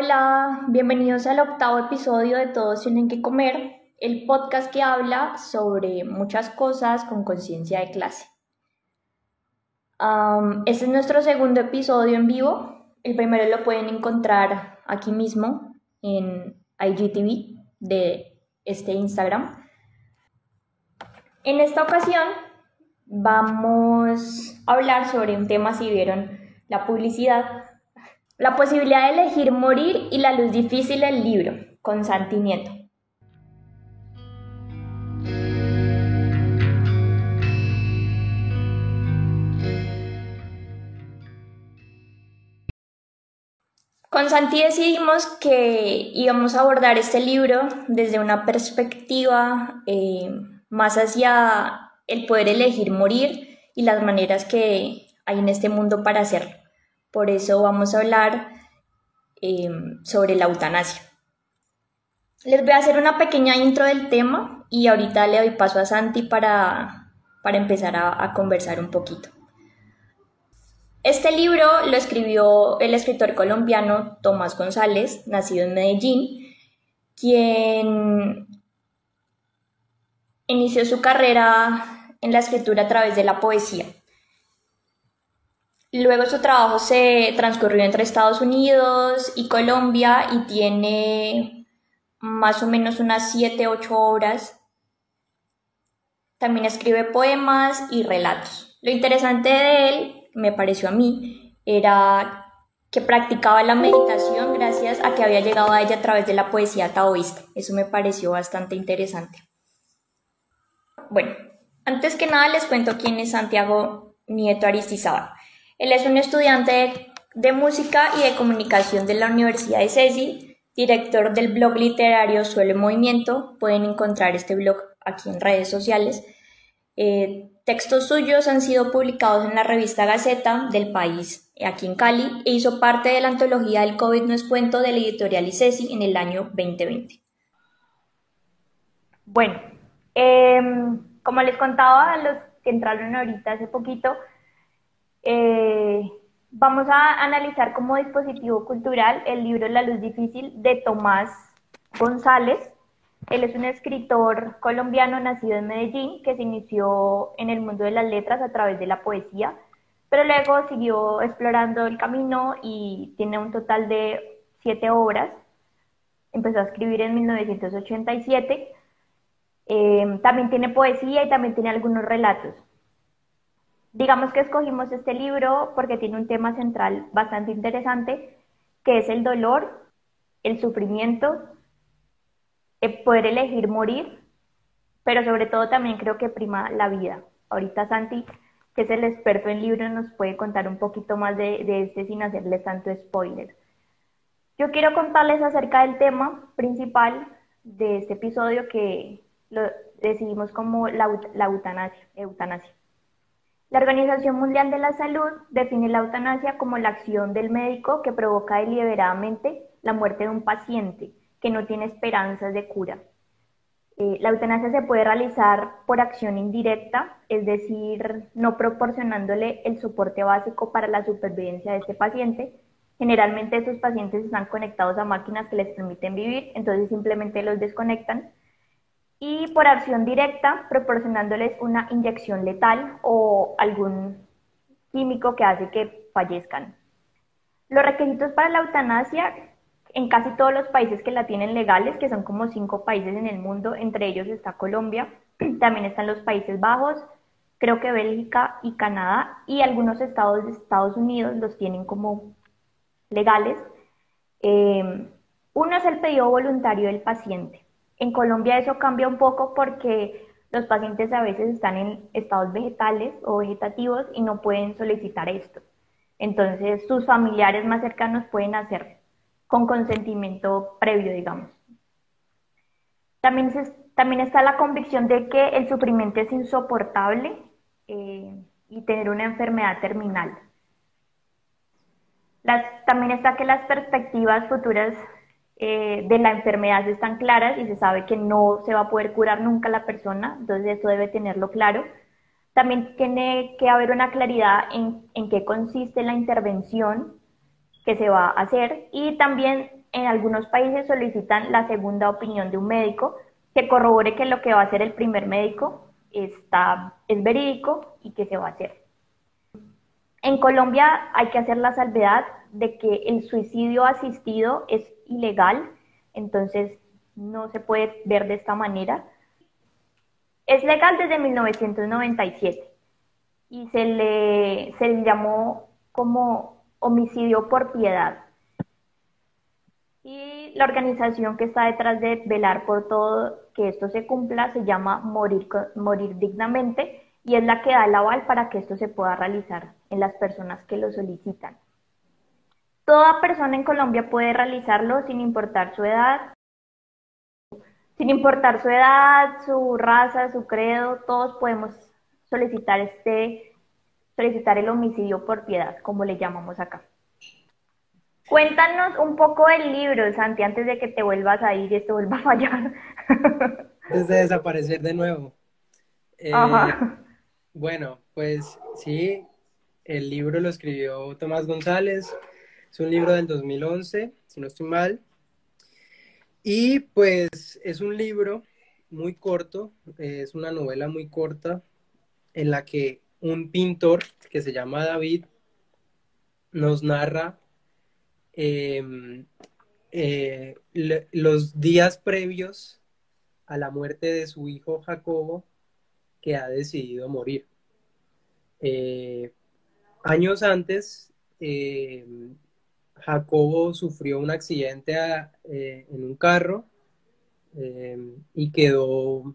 Hola, bienvenidos al octavo episodio de Todos tienen que comer, el podcast que habla sobre muchas cosas con conciencia de clase. este es nuestro segundo episodio en vivo. El primero lo pueden encontrar aquí mismo en IGTV de este Instagram. En esta ocasión vamos a hablar sobre un tema, si vieron la publicidad, la posibilidad de elegir morir y la luz difícil del libro, con sentimiento. Con Santi decidimos que íbamos a abordar este libro desde una perspectiva eh, más hacia el poder elegir morir y las maneras que hay en este mundo para hacerlo. Por eso vamos a hablar em, sobre la eutanasia. Les voy a hacer una pequeña intro del tema y ahorita le doy paso a Santi para, empezar a, a conversar un poquito. Este libro lo escribió el escritor colombiano Tomás González, nacido en Medellín, quien inició su carrera en la escritura a través de la poesía. Luego su trabajo se transcurrió entre Estados Unidos y Colombia y tiene más o menos unas 7, 8 obras. También escribe poemas y relatos. Lo interesante de él, me pareció a mí, era que practicaba la meditación gracias a que había llegado a ella a través de la poesía taoísta. Eso me pareció bastante interesante. Bueno, antes que nada les cuento quién es Santiago Nieto Aristizábal. Él es un estudiante de, música y de comunicación de la Universidad de Ceci, director del blog literario Suelo Movimiento. Pueden encontrar este blog aquí en redes sociales. Eh, textos suyos han sido publicados en la revista Gaceta del País, aquí en Cali, e hizo parte de la antología del COVID no es cuento de la editorial ICESI en el año 2020. Bueno, em, como les contaba a los que entraron ahorita hace poquito, eh, vamos a analizar como dispositivo cultural el libro La luz difícil de Tomás González. Él es un escritor colombiano nacido en Medellín que se inició en el mundo de las letras a través de la poesía, pero luego siguió explorando el camino y tiene un total de siete obras. Empezó a escribir en 1987. Eh, también tiene poesía y también tiene algunos relatos. Digamos que escogimos este libro porque tiene un tema central bastante interesante, que es el dolor, el sufrimiento, el poder elegir morir, pero sobre todo también creo que prima la vida. Ahorita Santi, que es el experto en libros, nos puede contar un poquito más de, este sin hacerle tanto spoiler. Yo quiero contarles acerca del tema principal de este episodio que lo decidimos como la eutanasia. La Organización Mundial de la Salud define la eutanasia como la acción del médico que provoca deliberadamente la muerte de un paciente que no tiene esperanzas de cura. Eh, la eutanasia se puede realizar por acción indirecta, es decir, no proporcionándole el soporte básico para la supervivencia de este paciente. Generalmente estos pacientes están conectados a máquinas que les permiten vivir, entonces simplemente los desconectan y por acción directa proporcionándoles una inyección letal o algún químico que hace que fallezcan. Los requisitos para la eutanasia en casi todos los países que la tienen legales, que son como cinco países en el mundo, entre ellos está Colombia, también están los Países Bajos, creo que Bélgica y Canadá, y algunos estados de Estados Unidos los tienen como legales. Eh, uno es el pedido voluntario del paciente. En Colombia eso cambia un poco porque los pacientes a veces están en estados vegetales o vegetativos y no pueden solicitar esto. Entonces sus familiares más cercanos pueden hacerlo con consentimiento previo, digamos. También, está la convicción de que el sufrimiento es insoportable eh, y tener una enfermedad terminal. también está que las perspectivas futuras eh, de la enfermedad están claras y se sabe que no se va a poder curar nunca la persona, entonces eso debe tenerlo claro. También tiene que haber una claridad en, en qué consiste la intervención que se va a hacer y también en algunos países solicitan la segunda opinión de un médico que corrobore que lo que va a hacer el primer médico está, es verídico y que se va a hacer. En Colombia hay que hacer la salvedad de que el suicidio asistido es ilegal, entonces no se puede ver de esta manera. Es legal desde 1997 y se le, se le llamó como homicidio por piedad. Y la organización que está detrás de velar por todo que esto se cumpla se llama Morir, Morir Dignamente y es la que da el aval para que esto se pueda realizar en las personas que lo solicitan. Toda persona en Colombia puede realizarlo sin importar su edad, sin importar su edad, su raza, su credo, todos podemos solicitar este solicitar el homicidio por piedad, como le llamamos acá. Cuéntanos un poco del libro, Santi, antes de que te vuelvas a ir y esto vuelva a fallar. Antes de desaparecer de nuevo. Eh, Ajá. Bueno, pues sí, el libro lo escribió Tomás González. Es un libro del 2011, si no estoy mal. Y pues es un libro muy corto, es una novela muy corta en la que un pintor que se llama David nos narra Em, eh, los días previos a la muerte de su hijo Jacobo, que ha decidido morir. Eh, años antes, em, Jacobo sufrió un accidente eh, en un carro em, y quedó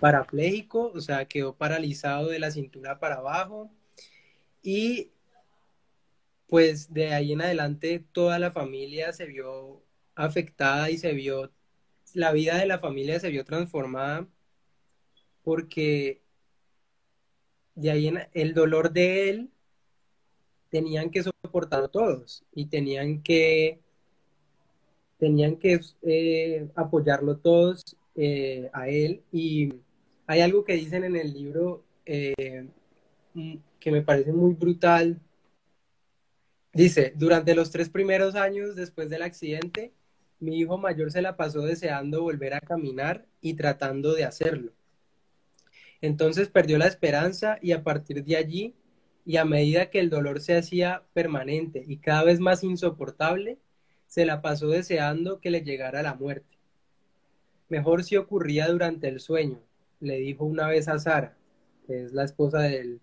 parapléjico, o sea, quedó paralizado de la cintura para abajo. Y pues de ahí en adelante toda la familia se vio afectada y se vio, la vida de la familia se vio transformada porque de ahí en el dolor de él tenían que soportarlo todos y tenían que tenían que eh, apoyarlo todos eh, a él y hay algo que dicen en el libro eh, que me parece muy brutal Dice, durante los tres primeros años después del accidente, mi hijo mayor se la pasó deseando volver a caminar y tratando de hacerlo. Entonces perdió la esperanza y a partir de allí, y a medida que el dolor se hacía permanente y cada vez más insoportable, se la pasó deseando que le llegara la muerte. Mejor si ocurría durante el sueño, le dijo una vez a Sara, que es la esposa del,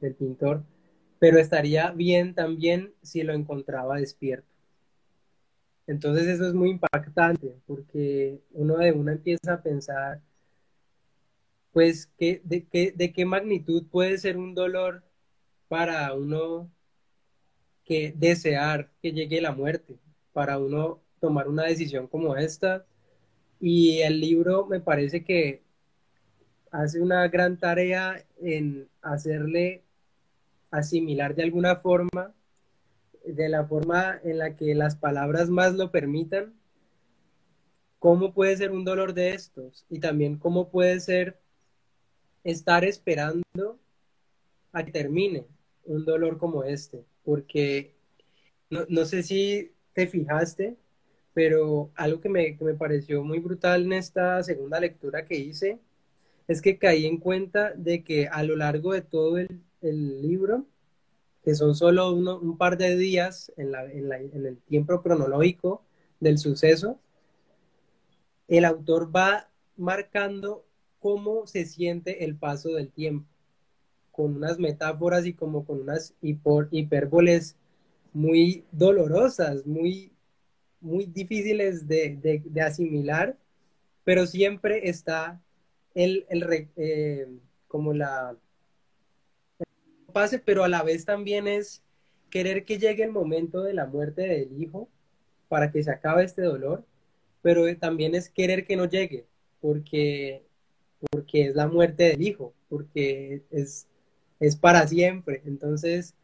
del pintor, pero estaría bien también si lo encontraba despierto. Entonces eso es muy impactante porque uno de uno empieza a pensar, pues, ¿qué, de, qué, ¿de qué magnitud puede ser un dolor para uno que desear que llegue la muerte, para uno tomar una decisión como esta? Y el libro me parece que hace una gran tarea en hacerle asimilar de alguna forma, de la forma en la que las palabras más lo permitan, cómo puede ser un dolor de estos y también cómo puede ser estar esperando a que termine un dolor como este, porque no, sé si te fijaste, pero algo que me, que me pareció muy brutal en esta segunda lectura que hice es que caí en cuenta de que a lo largo de todo el, el libro, que son solo un par de días en, en, el tiempo cronológico del suceso, el autor va marcando cómo se siente el paso del tiempo, con unas metáforas y como con unas hipérboles muy dolorosas, muy, muy difíciles de, asimilar, pero siempre está el, el eh, como la pase, pero a la vez también es querer que llegue el momento de la muerte del hijo para que se acabe este dolor, pero también es querer que no llegue, porque, porque es la muerte del hijo, porque es, es para siempre. Entonces,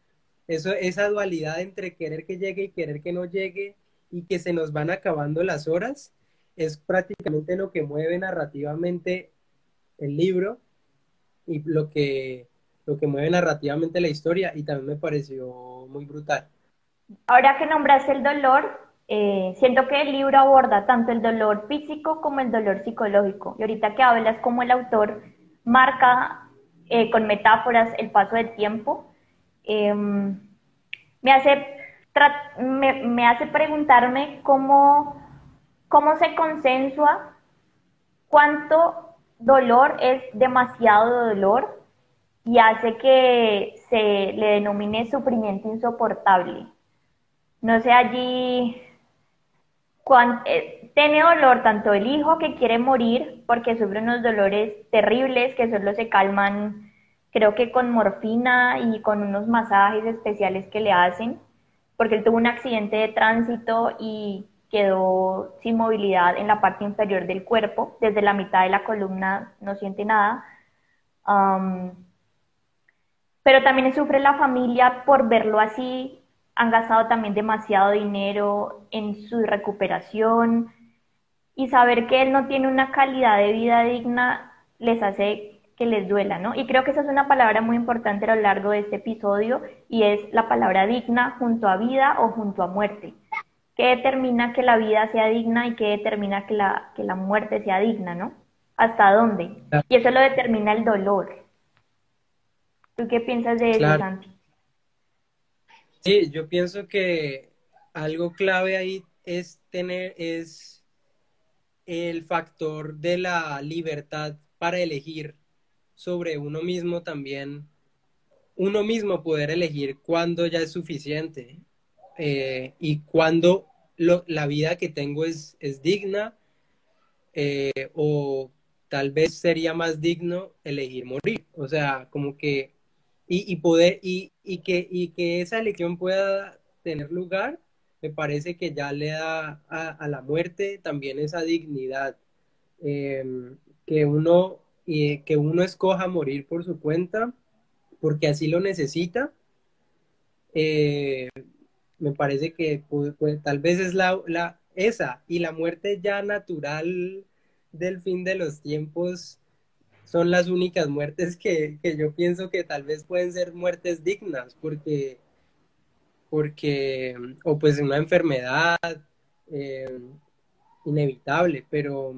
eso, esa dualidad entre querer que llegue y querer que no llegue y que se nos van acabando las horas, es prácticamente lo que mueve narrativamente el libro y lo que lo que mueve narrativamente la historia y también me pareció muy brutal. Ahora que nombraste el dolor, Eh, siento que el libro aborda tanto el dolor físico como el dolor psicológico. Y ahorita que hablas como el autor marca eh, con metáforas el paso del tiempo, em, me, hace me, hace preguntarme cómo, cómo se consensua cuánto dolor es demasiado dolor y hace que se le denomine sufrimiento insoportable. No sé allí eh, tiene dolor tanto el hijo que quiere morir porque sufre unos dolores terribles que solo se calman creo que con morfina y con unos masajes especiales que le hacen porque él tuvo un accidente de tránsito y quedó sin movilidad en la parte inferior del cuerpo, desde la mitad de la columna no siente nada. pero también sufre la familia por verlo así, han gastado también demasiado dinero en su recuperación y saber que él no tiene una calidad de vida digna les hace que les duela, ¿no? Y creo que esa es una palabra muy importante a lo largo de este episodio y es la palabra digna junto a vida o junto a muerte. ¿Qué determina que la vida sea digna y qué determina que la, que la muerte sea digna, ¿no? ¿Hasta dónde? Y eso lo determina el dolor. ¿Tú qué piensas de eso, Santi? Sí, yo pienso que algo clave ahí es tener, es el factor de la libertad para elegir sobre uno mismo también, uno mismo poder elegir cuándo ya es suficiente eh, y cuándo la vida que tengo es, es digna eh, o tal vez sería más digno elegir morir. O sea, como que, y, poder, y, que, y que esa elección pueda tener lugar, me parece que ya le da a, la muerte también esa dignidad. Em, que uno, que uno escoja morir por su cuenta, porque así lo necesita. Eh, me parece que tal vez es la, la, esa y la muerte ya natural del fin de los tiempos son las únicas muertes que, yo pienso que tal vez pueden ser muertes dignas, porque, porque o pues una enfermedad eh, inevitable, pero,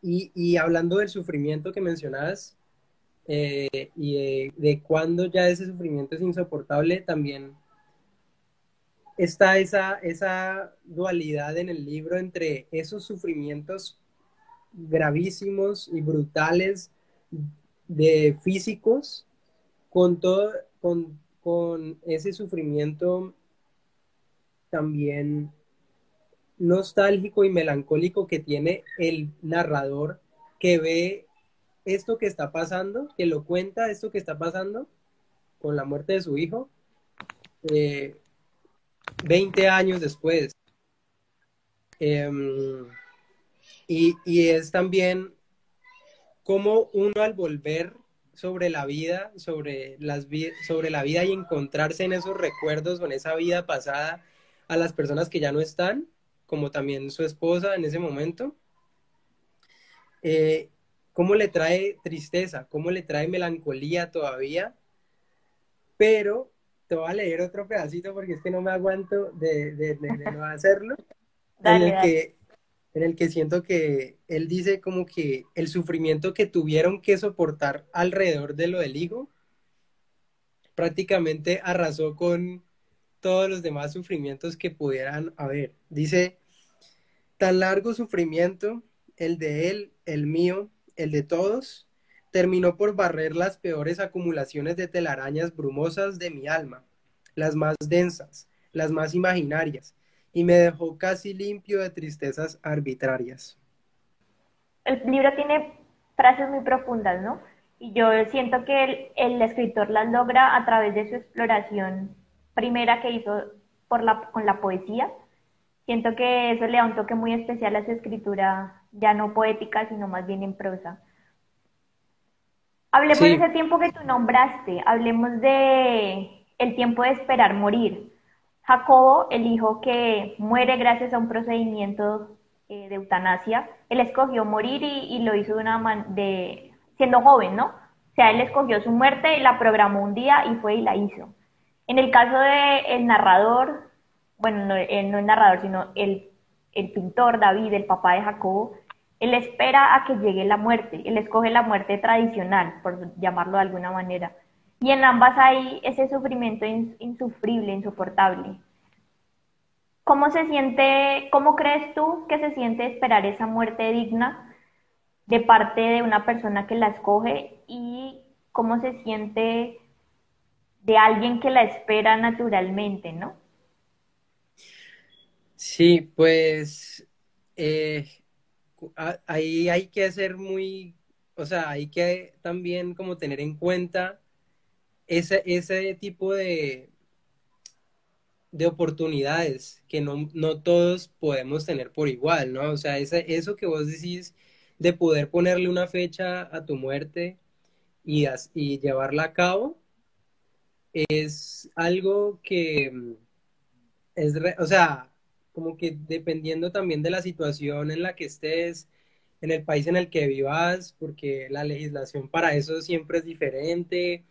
y, hablando del sufrimiento que mencionabas, eh, y de, de cuando ya ese sufrimiento es insoportable, también está esa, esa dualidad en el libro entre esos sufrimientos gravísimos y brutales de físicos con todo, con, ese sufrimiento también nostálgico y melancólico que tiene el narrador que ve esto que está pasando, que lo cuenta esto que está pasando con la muerte de su hijo, eh, 20 años después. Em, y, es también como uno al volver sobre la vida, sobre, las sobre la vida y encontrarse en esos recuerdos o en esa vida pasada a las personas que ya no están, como también su esposa en ese momento, eh, cómo le trae tristeza, cómo le trae melancolía todavía, pero te voy a leer otro pedacito porque es que no me aguanto de, no hacerlo. en, el que, en el que siento que él dice como que el sufrimiento que tuvieron que soportar alrededor de lo del higo prácticamente arrasó con todos los demás sufrimientos que pudieran haber. Dice, tan largo sufrimiento, el de él, el mío, el de todos, terminó por barrer las peores acumulaciones de telarañas brumosas de mi alma, las más densas, las más imaginarias, y me dejó casi limpio de tristezas arbitrarias. El libro tiene frases muy profundas, ¿no? Y yo siento que el, escritor las logra a través de su exploración primera que hizo por la, con la poesía. Siento que eso le da un toque muy especial a su escritura, ya no poética, sino más bien en prosa. Hablemos de ese tiempo que tú nombraste, hablemos de el tiempo de esperar morir. Jacobo, el hijo que muere gracias a un procedimiento eh, de eutanasia, él escogió morir y, lo hizo de una de siendo joven, ¿no? O sea, él escogió su muerte y la programó un día y fue y la hizo. En el caso del el narrador, bueno, no, el, no el narrador, sino el, el pintor David, el papá de Jacobo, él espera a que llegue la muerte, él escoge la muerte tradicional, por llamarlo de alguna manera. Y en ambas hay ese sufrimiento insufrible, insoportable. ¿Cómo se siente, cómo crees tú que se siente esperar esa muerte digna de parte de una persona que la escoge y cómo se siente de alguien que la espera naturalmente, ¿no? Sí, pues eh, ahí hay que hacer muy, o sea, hay que también como tener en cuenta ese, ese tipo de, de oportunidades que no, no todos podemos tener por igual, ¿no? O sea, eso que vos decís de poder ponerle una fecha a tu muerte y, y llevarla a cabo, es algo que mm, es, o sea, como que dependiendo también de la situación en la que estés, en el país en el que vivas, porque la legislación para eso siempre es diferente.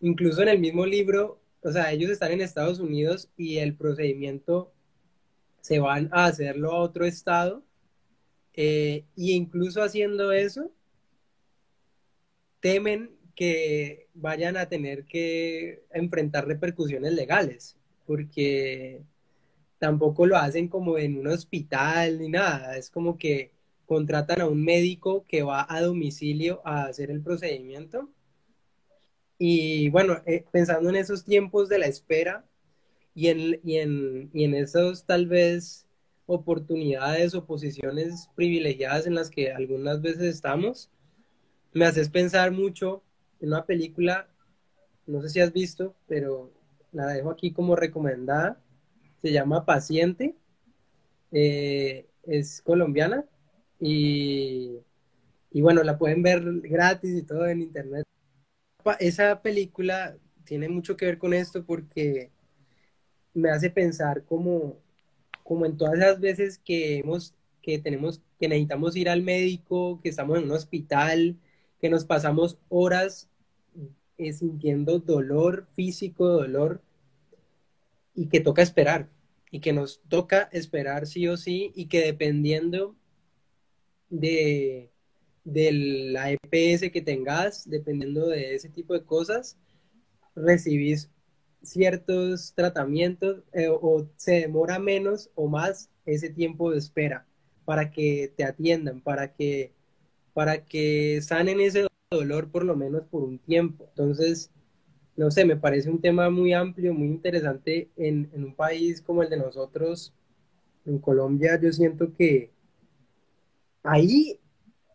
Incluso en el mismo libro, o sea, ellos están en Estados Unidos y el procedimiento se van a hacerlo a otro estado. Eh, y incluso haciendo eso, temen que vayan a tener que enfrentar repercusiones legales, porque tampoco lo hacen como en un hospital ni nada, es como que contratan a un médico que va a domicilio a hacer el procedimiento. Y bueno, eh, pensando en esos tiempos de la espera y en, y en, y en esos tal vez oportunidades o posiciones privilegiadas en las que algunas veces estamos, me haces pensar mucho en una película, no sé si has visto, pero la dejo aquí como recomendada, se llama Paciente, eh, es colombiana y, y bueno, la pueden ver gratis y todo en internet. Esa película tiene mucho que ver con esto porque me hace pensar como, como en todas las veces que hemos, que tenemos, que necesitamos ir al médico, que estamos en un hospital, que nos pasamos horas eh, sintiendo dolor físico, dolor, y que toca esperar, y que nos toca esperar sí o sí, y que dependiendo de, de la EPS que tengas, dependiendo de ese tipo de cosas, recibís ciertos tratamientos eh, o se demora menos o más ese tiempo de espera para que te atiendan, para que para que sanen ese dolor por lo menos por un tiempo. Entonces, no sé, me parece un tema muy amplio, muy interesante en, un país como el de nosotros, en Colombia, yo siento que ahí,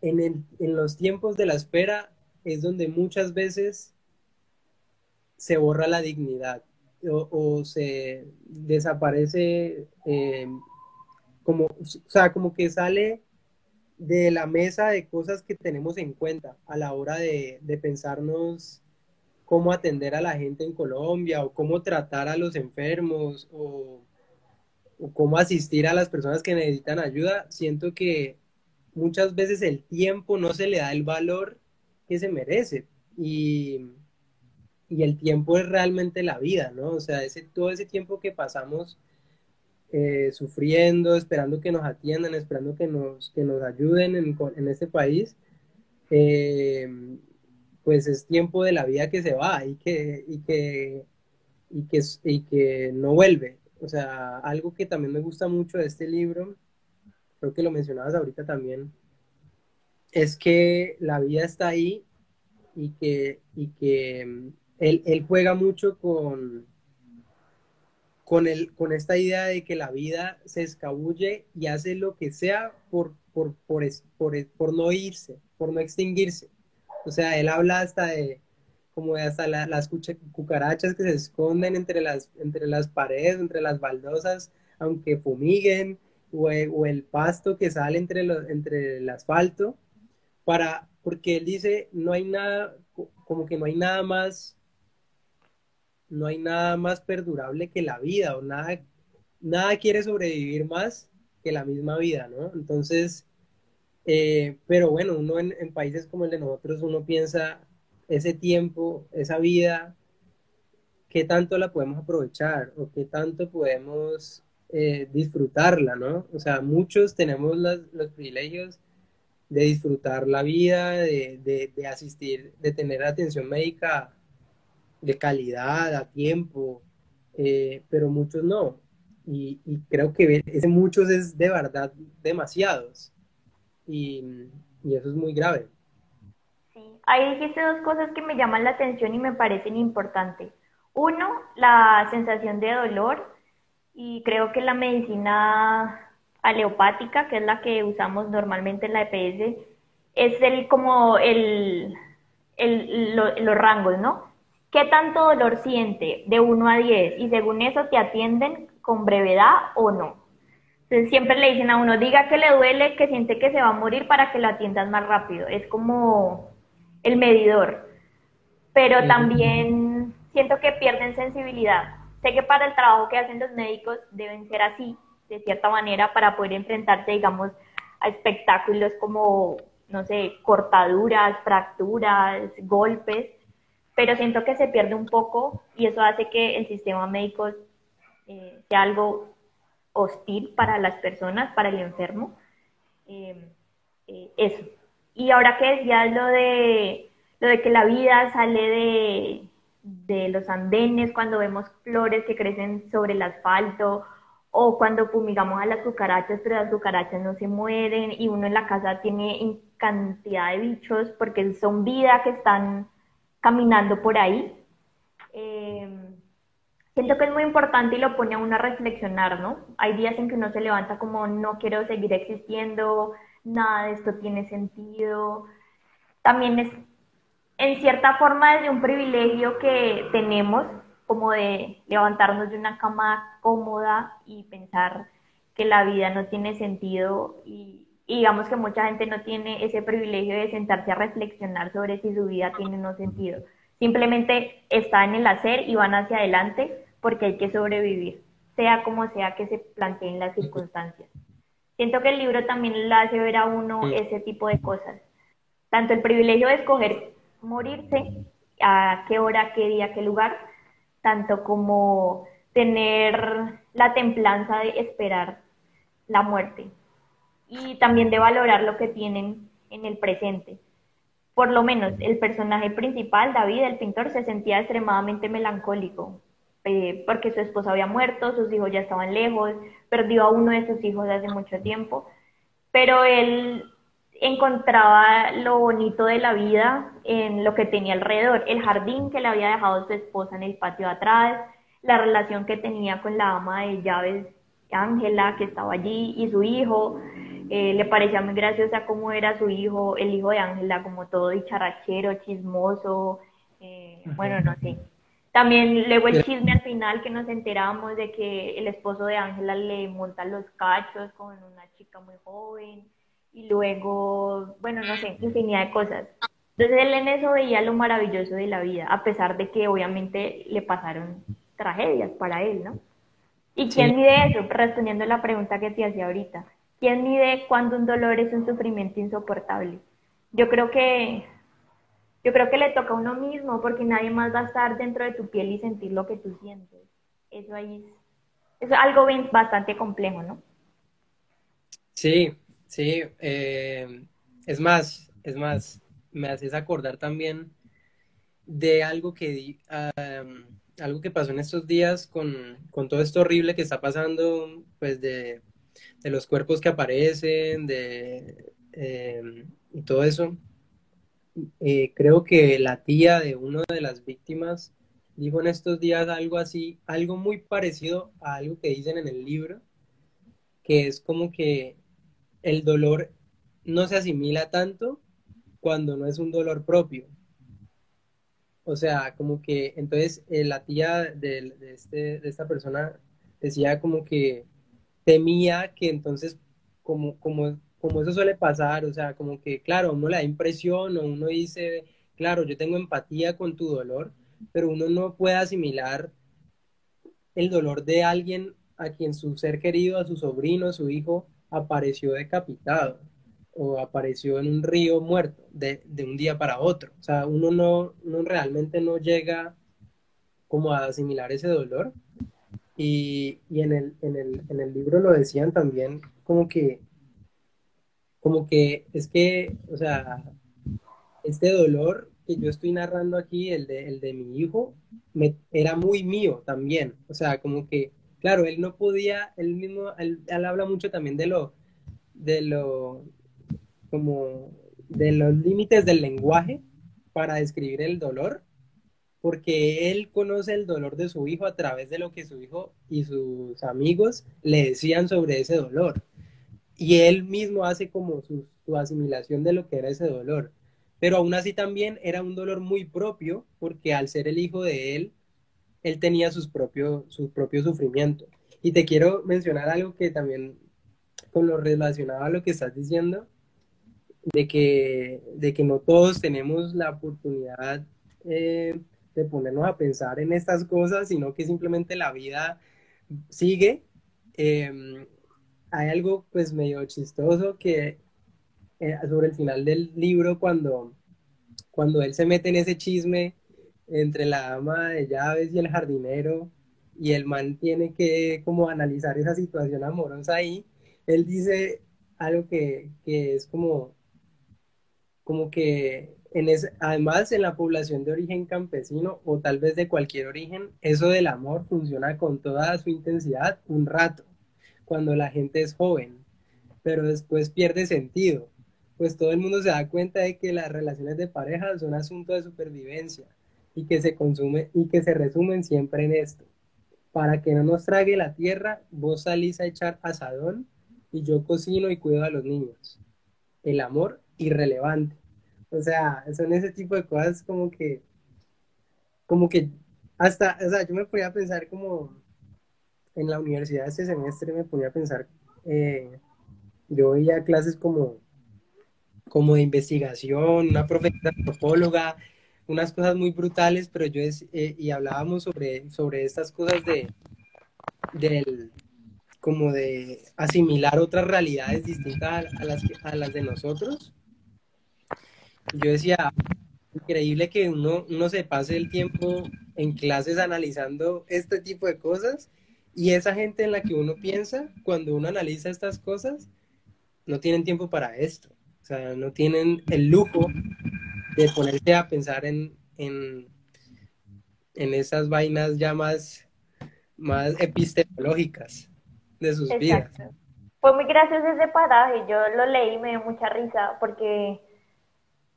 en, en los tiempos de la espera, es donde muchas veces se borra la dignidad o, se desaparece eh, como, o sea, como que sale de la mesa de cosas que tenemos en cuenta a la hora de, pensarnos cómo atender a la gente en Colombia o cómo tratar a los enfermos o, cómo asistir a las personas que necesitan ayuda, siento que muchas veces el tiempo no se le da el valor que se merece y, y el tiempo es realmente la vida, ¿no? O sea, ese, todo ese tiempo que pasamos eh, sufriendo, esperando que nos atiendan, esperando que nos, que nos ayuden en, en este país, eh, pues es tiempo de la vida que se va y que, y que, y que, y que no vuelve. O sea, algo que también me gusta mucho de este libro, creo que lo mencionabas ahorita también, es que la vida está ahí y que, y que mm, él, él juega mucho con, con, el, con esta idea de que la vida se escabulle y hace lo que sea por, por, por, por, por no irse, por no extinguirse. O sea, él habla hasta de como hasta las cucarachas que se esconden entre las, entre las paredes, entre las baldosas, aunque fumiguen, o, el pasto que sale entre, el asfalto, para, porque él dice, no hay nada, como que no hay nada más no hay nada más perdurable que la vida o nada, nada quiere sobrevivir más que la misma vida, ¿no? Entonces, eh, pero bueno, uno en, países como el de nosotros, uno piensa ese tiempo, esa vida, qué tanto la podemos aprovechar o qué tanto podemos eh, disfrutarla, ¿no? O sea, muchos tenemos los privilegios de disfrutar la vida, de, asistir, de tener atención médica de calidad, a tiempo, eh, pero muchos no. Y, creo que ese muchos es de verdad demasiados. Y, y eso es muy grave. Sí, ahí dijiste dos cosas que me llaman la atención y me parecen importantes. Uno, la sensación de dolor y creo que la medicina aleopática, que es la que usamos normalmente en la EPS, es el como el, el los rangos, ¿no? ¿Qué tanto dolor siente de 1 a 10? Y según eso te atienden con brevedad o no. Entonces siempre le dicen a uno, diga que le duele, que siente que se va a morir para que lo atiendas más rápido. Es como el medidor. Pero también siento que pierden sensibilidad. Sé que para el trabajo que hacen los médicos deben ser así, de cierta manera, para poder enfrentarse, digamos, a espectáculos como, no sé, cortaduras, fracturas, golpes, pero siento que se pierde un poco y eso hace que el sistema médico eh, sea algo hostil para las personas, para el enfermo. Eh, eh, eso. Y ahora que decías lo de, lo de que la vida sale de, de los andenes, cuando vemos flores que crecen sobre el asfalto, o cuando fumigamos a las cucarachas, pero las cucarachas no se mueren, y uno en la casa tiene cantidad de bichos porque son vida que están caminando por ahí. Eh, siento que es muy importante y lo pone a uno a reflexionar, ¿no? Hay días en que uno se levanta como no quiero seguir existiendo, nada de esto tiene sentido. También es en cierta forma desde un privilegio que tenemos, como de levantarnos de una cama cómoda y pensar que la vida no tiene sentido y, digamos que mucha gente no tiene ese privilegio de sentarse a reflexionar sobre si su vida tiene o no sentido. Simplemente está en el hacer y van hacia adelante porque hay que sobrevivir, sea como sea que se planteen las circunstancias. Siento que el libro también le hace ver a uno ese tipo de cosas. Tanto el privilegio de escoger morirse, a qué hora, qué día, qué lugar, tanto como tener la templanza de esperar la muerte y también de valorar lo que tienen en el presente. Por lo menos el personaje principal, David, el pintor, se sentía extremadamente melancólico eh, porque su esposa había muerto, sus hijos ya estaban lejos, perdió a uno de sus hijos hace mucho tiempo, pero él encontraba lo bonito de la vida en lo que tenía alrededor, el jardín que le había dejado su esposa en el patio de atrás, la relación que tenía con la ama de llaves, Ángela, que estaba allí, y su hijo. Eh, le parecía muy graciosa cómo era su hijo, el hijo de Ángela, como todo dicharachero, chismoso, eh, bueno, no sé. También luego el chisme al final que nos enteramos de que el esposo de Ángela le monta los cachos con una chica muy joven y luego, bueno, no sé, infinidad de cosas. Entonces él en eso veía lo maravilloso de la vida, a pesar de que obviamente le pasaron tragedias para él, ¿no? ¿Y quién mide eso? Respondiendo a la pregunta que te hacía ahorita. ¿Quién mide cuando un dolor es un sufrimiento insoportable? Yo creo que yo creo que le toca a uno mismo porque nadie más va a estar dentro de tu piel y sentir lo que tú sientes. Eso ahí es, es algo bastante complejo, ¿no? Sí, Sí, eh, es más, es más, me haces acordar también de algo que, algo que pasó en estos días con, todo esto horrible que está pasando, pues de, los cuerpos que aparecen, de em, y todo eso. Eh, creo que la tía de una de las víctimas dijo en estos días algo así, algo muy parecido a algo que dicen en el libro, que es como que el dolor no se asimila tanto cuando no es un dolor propio. O sea, como que entonces eh, la tía de, este, de, esta persona decía como que temía que entonces, como, como, como eso suele pasar, o sea, como que, claro, uno le da impresión o uno dice, claro, yo tengo empatía con tu dolor, pero uno no puede asimilar el dolor de alguien a quien su ser querido, a su sobrino, a su hijo, apareció decapitado o apareció en un río muerto de, un día para otro. O sea, uno no, realmente no llega como a asimilar ese dolor. Y, en, el, en, el, en el libro lo decían también como que, como que es que, o sea, este dolor que yo estoy narrando aquí, el de, el de mi hijo, me, era muy mío también. O sea, como que, claro, él no podía, él mismo, él, habla mucho también de lo, de lo, como, de los límites del lenguaje para describir el dolor, porque él conoce el dolor de su hijo a través de lo que su hijo y sus amigos le decían sobre ese dolor. Y él mismo hace como su, su asimilación de lo que era ese dolor pero aún así también era un dolor muy propio porque al ser el hijo de él, él tenía sus propios, su propio sufrimiento. Y te quiero mencionar algo que también con lo relacionado a lo que estás diciendo, de que, de que no todos tenemos la oportunidad eh, de ponernos a pensar en estas cosas, sino que simplemente la vida sigue. Em, hay algo pues medio chistoso que eh, sobre el final del libro cuando, cuando él se mete en ese chisme entre la ama de llaves y el jardinero y el man tiene que como analizar esa situación amorosa ahí, él dice algo que, que es como, como que en además en la población de origen campesino o tal vez de cualquier origen, eso del amor funciona con toda su intensidad un rato, cuando la gente es joven, pero después pierde sentido. Pues todo el mundo se da cuenta de que las relaciones de pareja son asunto de supervivencia y que se consume y que se resumen siempre en esto. Para que no nos trague la tierra, vos salís a echar asadón y yo cocino y cuido a los niños. El amor irrelevante. O sea, son ese tipo de cosas como que, como que hasta, o sea, yo me ponía a pensar como en la universidad este semestre, me ponía a pensar, eh, yo veía clases como como de investigación, una profesora antropóloga, unas cosas muy brutales, pero yo es, eh, y hablábamos sobre, sobre estas cosas de, del, como de asimilar otras realidades distintas a, las, a las de nosotros. Yo decía, increíble que uno, uno se pase el tiempo en clases analizando este tipo de cosas y esa gente en la que uno piensa, cuando uno analiza estas cosas, no tienen tiempo para esto. O sea, no tienen el lujo de ponerse a pensar en, en, esas vainas ya más, más epistemológicas de sus vidas. Fue muy gracioso ese paraje, yo lo leí y me dio mucha risa porque,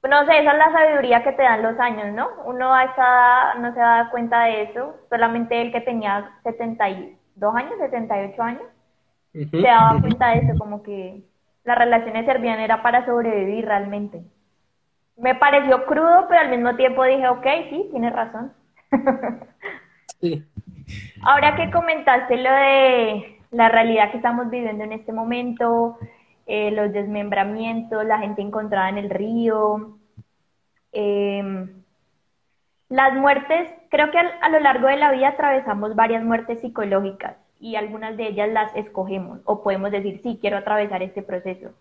no sé, esa es la sabiduría que te dan los años, ¿no? Uno a esa no se da cuenta de eso, solamente el que tenía 72 años, 78 años, se daba cuenta de eso, como que las relaciones servían era para sobrevivir realmente. Me pareció crudo, pero al mismo tiempo dije, ok, sí, tienes razón. Ahora que comentaste lo de la realidad que estamos viviendo en este momento, eh, los desmembramientos, la gente encontrada en el río, em, las muertes, creo que a lo largo de la vida atravesamos varias muertes psicológicas y algunas de ellas las escogemos o podemos decir, sí, quiero atravesar este proceso.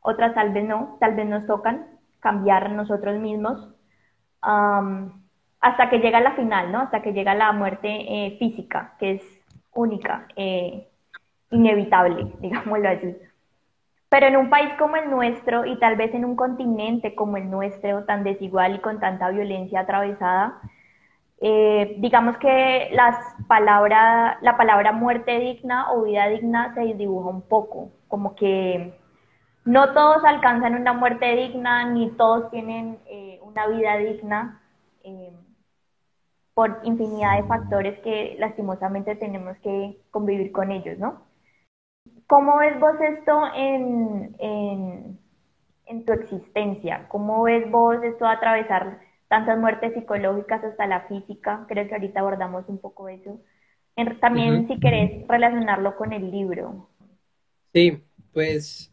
Otras tal vez no, tal vez nos tocan cambiar nosotros mismos hasta que llega la final, ¿no? Hasta que llega la muerte eh, física, que es única, eh, inevitable, digámoslo así. Pero en un país como el nuestro y tal vez en un continente como el nuestro, tan desigual y con tanta violencia atravesada, eh, digamos que las palabra, la palabra muerte digna o vida digna se dibuja un poco, como que no todos alcanzan una muerte digna, ni todos tienen eh, una vida digna, eh, por infinidad de factores que lastimosamente tenemos que convivir con ellos, ¿no? ¿Cómo ves vos esto en, en, en tu existencia? ¿Cómo ves vos esto a atravesar tantas muertes psicológicas hasta la física, creo que ahorita abordamos un poco eso. También si querés relacionarlo con el libro. Sí, pues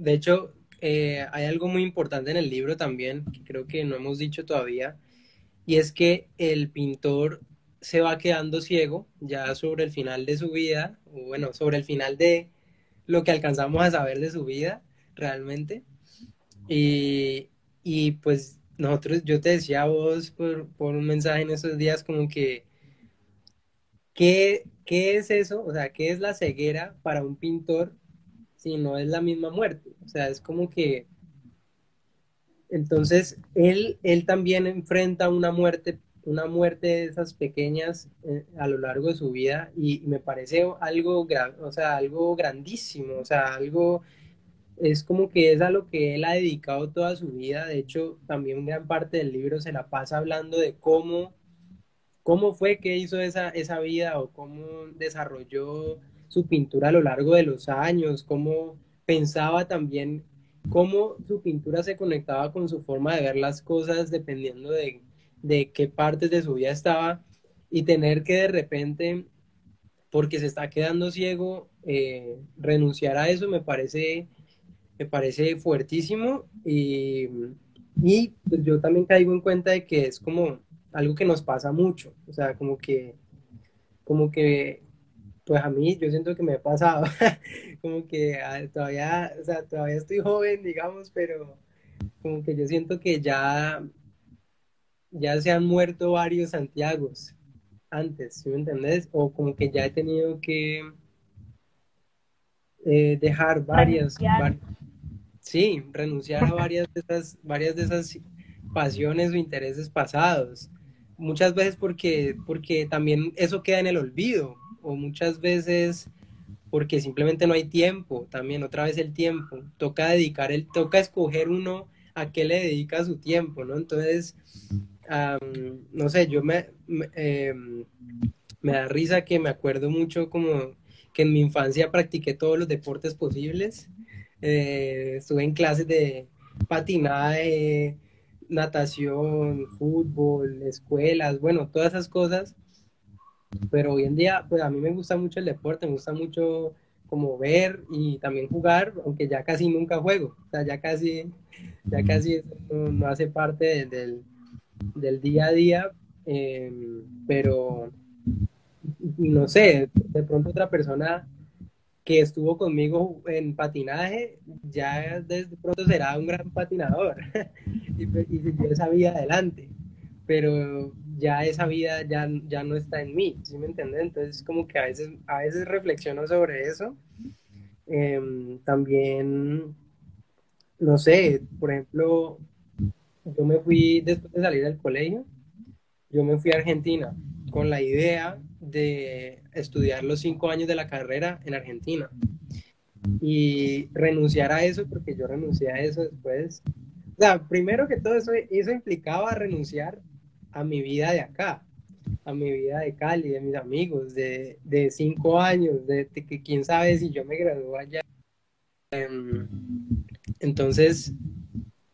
de hecho eh, hay algo muy importante en el libro también, que creo que no hemos dicho todavía, y es que el pintor se va quedando ciego ya sobre el final de su vida, o bueno, sobre el final de lo que alcanzamos a saber de su vida realmente. Y, y pues nosotros, yo te decía a vos por, un mensaje en esos días como que, ¿qué, ¿qué es eso? O sea, ¿qué es la ceguera para un pintor si no es la misma muerte? O sea, es como que... Entonces, él, él también enfrenta una muerte una muerte de esas pequeñas eh, a lo largo de su vida y, me parece algo, o sea, algo grandísimo, o sea, algo, es como que es a lo que él ha dedicado toda su vida, de hecho, también gran parte del libro se la pasa hablando de cómo, cómo fue que hizo esa, esa vida o cómo desarrolló su pintura a lo largo de los años, cómo pensaba también cómo su pintura se conectaba con su forma de ver las cosas dependiendo de de qué partes de su vida estaba y tener que de repente, porque se está quedando ciego, eh, renunciar a eso me parece, me parece fuertísimo. Y, y pues yo también caigo en cuenta de que es como algo que nos pasa mucho, o sea, como que, como que, pues a mí yo siento que me ha pasado, como que ah, todavía, o sea, todavía estoy joven, digamos, pero como que yo siento que ya ya se han muerto varios Santiagos antes, ¿sí me entendés? O como que ya he tenido que eh, dejar varias, sí, renunciar a varias de esas, varias de esas pasiones o intereses pasados. Muchas veces porque, porque también eso queda en el olvido, o muchas veces porque simplemente no hay tiempo, también otra vez el tiempo, toca dedicar, el, toca escoger uno a qué le dedica su tiempo, ¿no? Entonces, no sé, yo me, em, me, da risa que me acuerdo mucho como que en mi infancia practiqué todos los deportes posibles. Eh, estuve en clases de patinaje, natación, fútbol, escuelas, bueno, todas esas cosas. Pero hoy en día, pues a mí me gusta mucho el deporte, me gusta mucho como ver y también jugar, aunque ya casi nunca juego, o sea, ya casi, ya casi no, hace parte del, del día a día, em, pero no sé, de pronto otra persona que estuvo conmigo en patinaje, ya de pronto será un gran patinador. Y, y siguió esa vida adelante, pero ya esa vida ya, ya no está en mí, ¿sí me entiendes? Entonces como que a veces, a veces reflexiono sobre eso. Em, también, no sé, por ejemplo, yo me fui, después de salir del colegio, yo me fui a Argentina con la idea de estudiar los cinco años de la carrera en Argentina y renunciar a eso porque yo renuncié a eso después. O sea, primero que todo eso, eso implicaba renunciar a mi vida de acá, a mi vida de Cali, de mis amigos, de, de cinco años, de, que quién sabe si yo me gradúo allá. Em, entonces,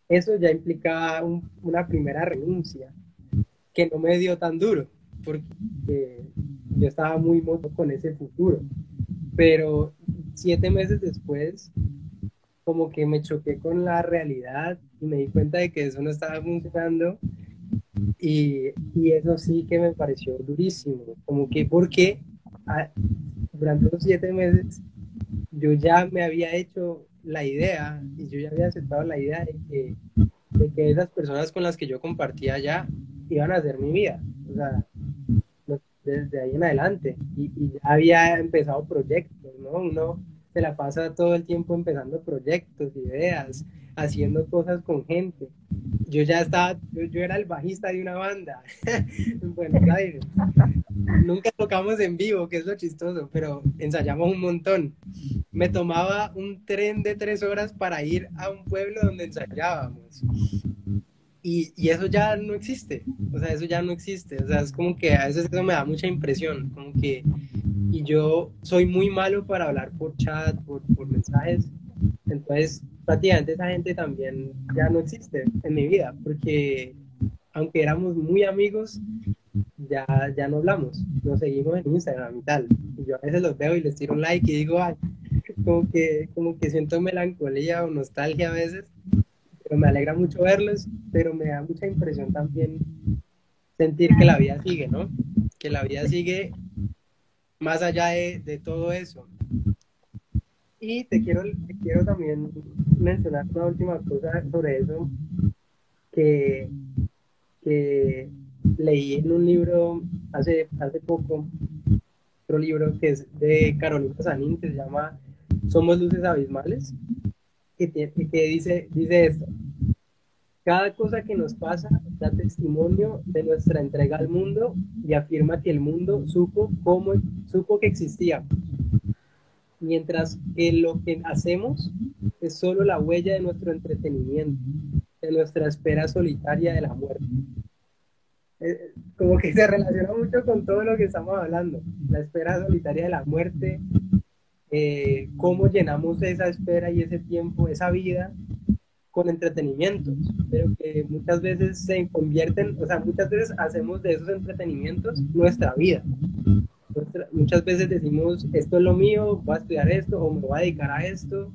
eso ya implicaba una primera renuncia que no me dio tan duro, porque yo estaba muy moto con ese futuro. Pero siete meses después, como que me choqué con la realidad y me di cuenta de que eso no estaba funcionando. Y, y eso sí que me pareció durísimo, como que porque ah, durante los siete meses yo ya me había hecho la idea, y yo ya había aceptado la idea de que, de que esas personas con las que yo compartía ya iban a ser mi vida, o sea, desde ahí en adelante, y, y ya había empezado proyectos, ¿no? Uno se la pasa todo el tiempo empezando proyectos, ideas, haciendo cosas con gente. Yo ya estaba, yo, era el bajista de una banda en Buenos Aires. Nunca tocamos en vivo, que es lo chistoso, pero ensayamos un montón. Me tomaba un tren de tres horas para ir a un pueblo donde ensayábamos. Y, y, eso ya no existe, o sea, eso ya no existe, o sea, es como que a veces eso me da mucha impresión, como que, y yo soy muy malo para hablar por chat, por, por mensajes, entonces prácticamente esa gente también ya no existe en mi vida, porque aunque éramos muy amigos, ya, ya no hablamos, nos seguimos en Instagram y tal. Yo a veces los veo y les tiro un like y digo, ay, como que, como que siento melancolía o nostalgia a veces, pero me alegra mucho verlos, pero me da mucha impresión también sentir que la vida sigue, ¿no? Que la vida sigue más allá de, de todo eso. Y te quiero, quiero también mencionar una última cosa sobre eso, que, leí en un libro hace, hace poco, otro libro que es de Carolina Sanín, que se llama Somos Luces Abismales, que, que dice, dice esto. Cada cosa que nos pasa da testimonio de nuestra entrega al mundo y afirma que el mundo supo cómo supo que existíamos. Mientras que lo que hacemos es solo la huella de nuestro entretenimiento, de nuestra espera solitaria de la muerte. Eh, como que se relaciona mucho con todo lo que estamos hablando, la espera solitaria de la muerte, eh, cómo llenamos esa espera y ese tiempo, esa vida con entretenimientos, pero que muchas veces se convierten, o sea, muchas veces hacemos de esos entretenimientos nuestra vida. muchas veces decimos, esto es lo mío, voy a estudiar esto o me voy a dedicar a esto.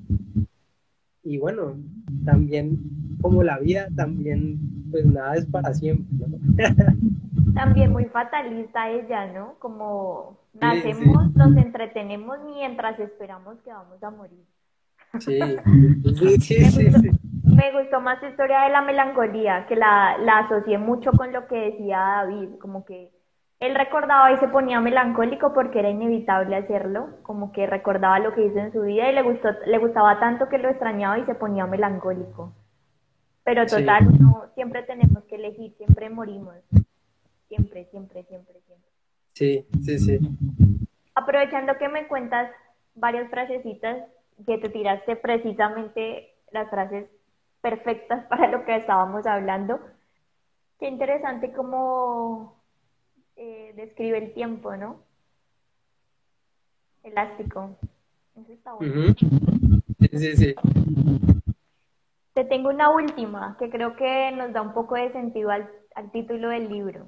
Y bueno, también como la vida, también pues nada es para siempre, ¿no? También muy fatalista ella, ¿no? Como nacemos, nos entretenemos mientras esperamos que vamos a morir. Sí, sí, sí, sí, Me gustó más la historia de la melancolía, que la, la asocié mucho con lo que decía David, como que él recordaba y se ponía melancólico porque era inevitable hacerlo, como que recordaba lo que hizo en su vida y le gustó, le gustaba tanto que lo extrañaba y se ponía melancólico. Pero total, no, siempre tenemos que elegir, siempre morimos. Siempre, siempre, siempre, siempre. Sí, sí, sí. Aprovechando que me cuentas varias frasecitas que te tiraste precisamente las frases perfectas para lo que estábamos hablando. Qué interesante cómo eh, describe el tiempo, ¿no? Elástico. Eso está bueno. Sí, sí, sí. Te tengo una última que creo que nos da un poco de sentido al, título del libro.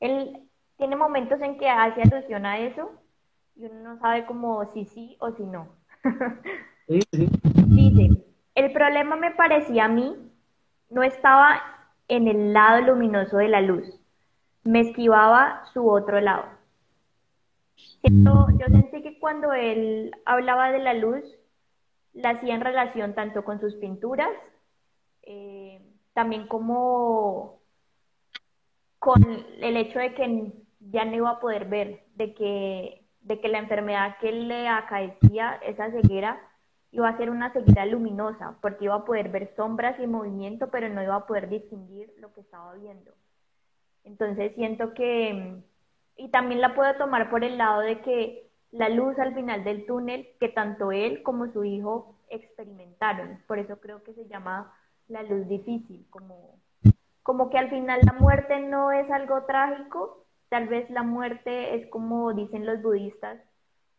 Él tiene momentos en que hace alusión a eso y uno no sabe como si sí o si no. Dice, el problema me parecía a mí no estaba en el lado luminoso de la luz, me esquivaba su otro lado. yo sentí que cuando él hablaba de la luz, la hacía en relación tanto con sus pinturas, eh, también como con el hecho de que ya no iba a poder ver, de que, de que la enfermedad que le acaecía, esa ceguera, iba a ser una ceguera luminosa, porque iba a poder ver sombras y movimiento, pero no iba a poder distinguir lo que estaba viendo. Entonces siento que, y también la puedo tomar por el lado de que la luz al final del túnel que tanto él como su hijo experimentaron. Por eso creo que se llama la luz difícil, como, como que al final la muerte no es algo trágico, tal vez la muerte es como dicen los budistas,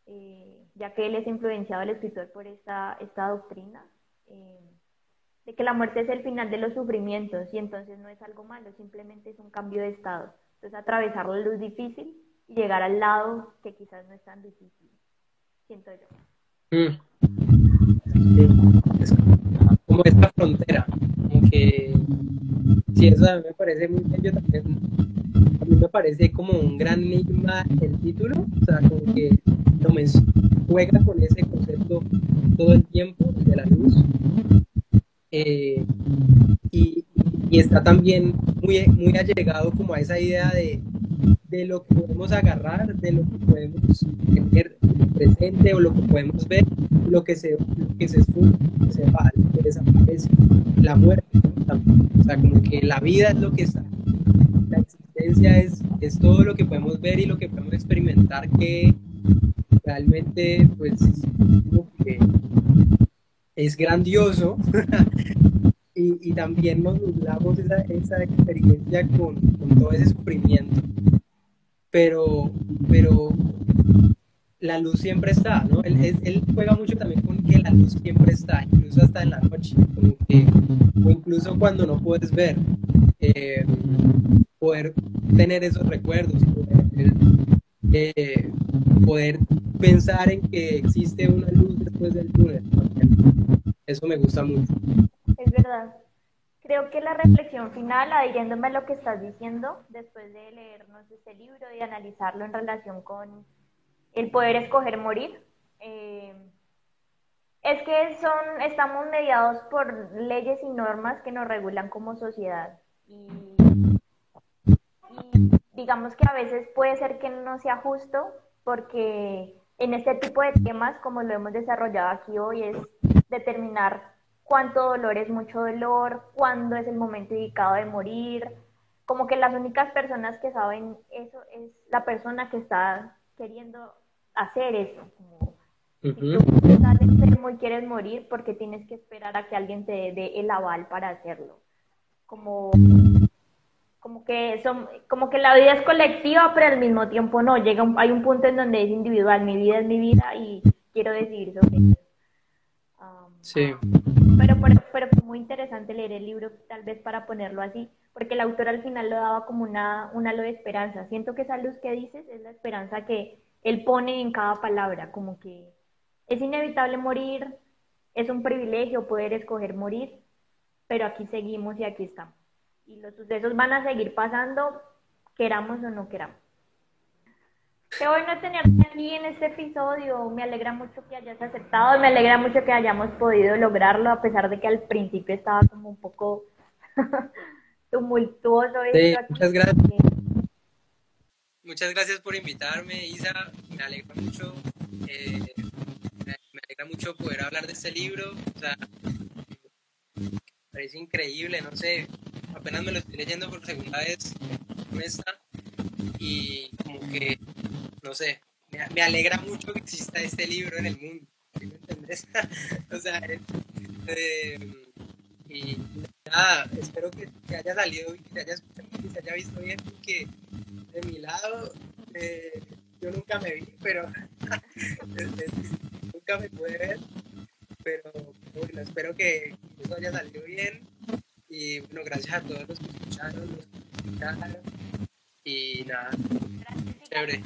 eh, ya que él es influenciado el escritor por esta, esta doctrina, eh, de que la muerte es el final de los sufrimientos y entonces no es algo malo, simplemente es un cambio de estado. Entonces atravesar la luz difícil y llegar al lado que quizás no es tan difícil, siento yo. Mm. Es como esta frontera, como que si eso a mí me parece muy bello también, a mí me parece como un gran enigma el título, o sea, como que juega con ese concepto todo el tiempo de la luz. Eh, y, está también muy, allegado como a esa idea de de lo que podemos agarrar, de lo que podemos tener presente o lo que podemos ver, lo que se, lo que se esfuma, que se va, que desaparece, la muerte también. O sea, como que la vida es lo que está. La existencia es, es todo lo que podemos ver y lo que podemos experimentar que realmente pues es grandioso y, también nos nublamos esa, esa experiencia con, todo ese sufrimiento pero, pero la luz siempre está, ¿no? Él, juega mucho también con que la luz siempre está, incluso hasta en la noche, o incluso cuando no puedes ver, eh, poder tener esos recuerdos, eh, poder, pensar en que existe una luz después del túnel. Eso me gusta mucho. Es verdad. Creo que la reflexión final, adhiriéndome a lo que estás diciendo, después de leernos este libro y analizarlo en relación con el poder escoger morir, eh, es que son, estamos mediados por leyes y normas que nos regulan como sociedad. Y, y digamos que a veces puede ser que no sea justo porque en este tipo de temas, como lo hemos desarrollado aquí hoy, es determinar cuánto dolor es mucho dolor, cuándo es el momento indicado de morir. Como que las únicas personas que saben eso es la persona que está queriendo hacer eso. Como, Si tú estás enfermo y quieres morir, porque tienes que esperar a que alguien te dé el aval para hacerlo. Como, como, que son, como que la vida es colectiva, pero al mismo tiempo no. Llega hay un punto en donde es individual. Mi vida es mi vida y quiero decidir sobre eso. sí. Pero, pero, pero fue muy interesante leer el libro, tal vez para ponerlo así, porque el autor al final lo daba como una, un halo de esperanza. Siento que esa luz que dices es la esperanza que él pone en cada palabra, como que es inevitable morir, es un privilegio poder escoger morir, pero aquí seguimos y aquí estamos. Y los sucesos van a seguir pasando, queramos o no queramos. Qué bueno tenerte aquí en este episodio. Me alegra mucho que hayas aceptado, me alegra mucho que hayamos podido lograrlo, a pesar de que al principio estaba como un poco tumultuoso. Sí, muchas gracias. Muchas gracias por invitarme, Isa. Me alegra mucho. Eh, me, alegra mucho poder hablar de este libro. O sea, me parece increíble, no sé. Apenas me lo estoy leyendo por segunda vez. Y como que no sé, me, alegra mucho que exista este libro en el mundo, ¿me entiendes? o sea, eh, y nada, espero que, que, haya salido y que se haya visto bien, porque de mi lado eh, yo nunca me vi, pero nunca me pude ver, pero bueno, espero que eso haya salido bien y bueno, gracias a todos los que escucharon, los que escucharon y nada, chévere.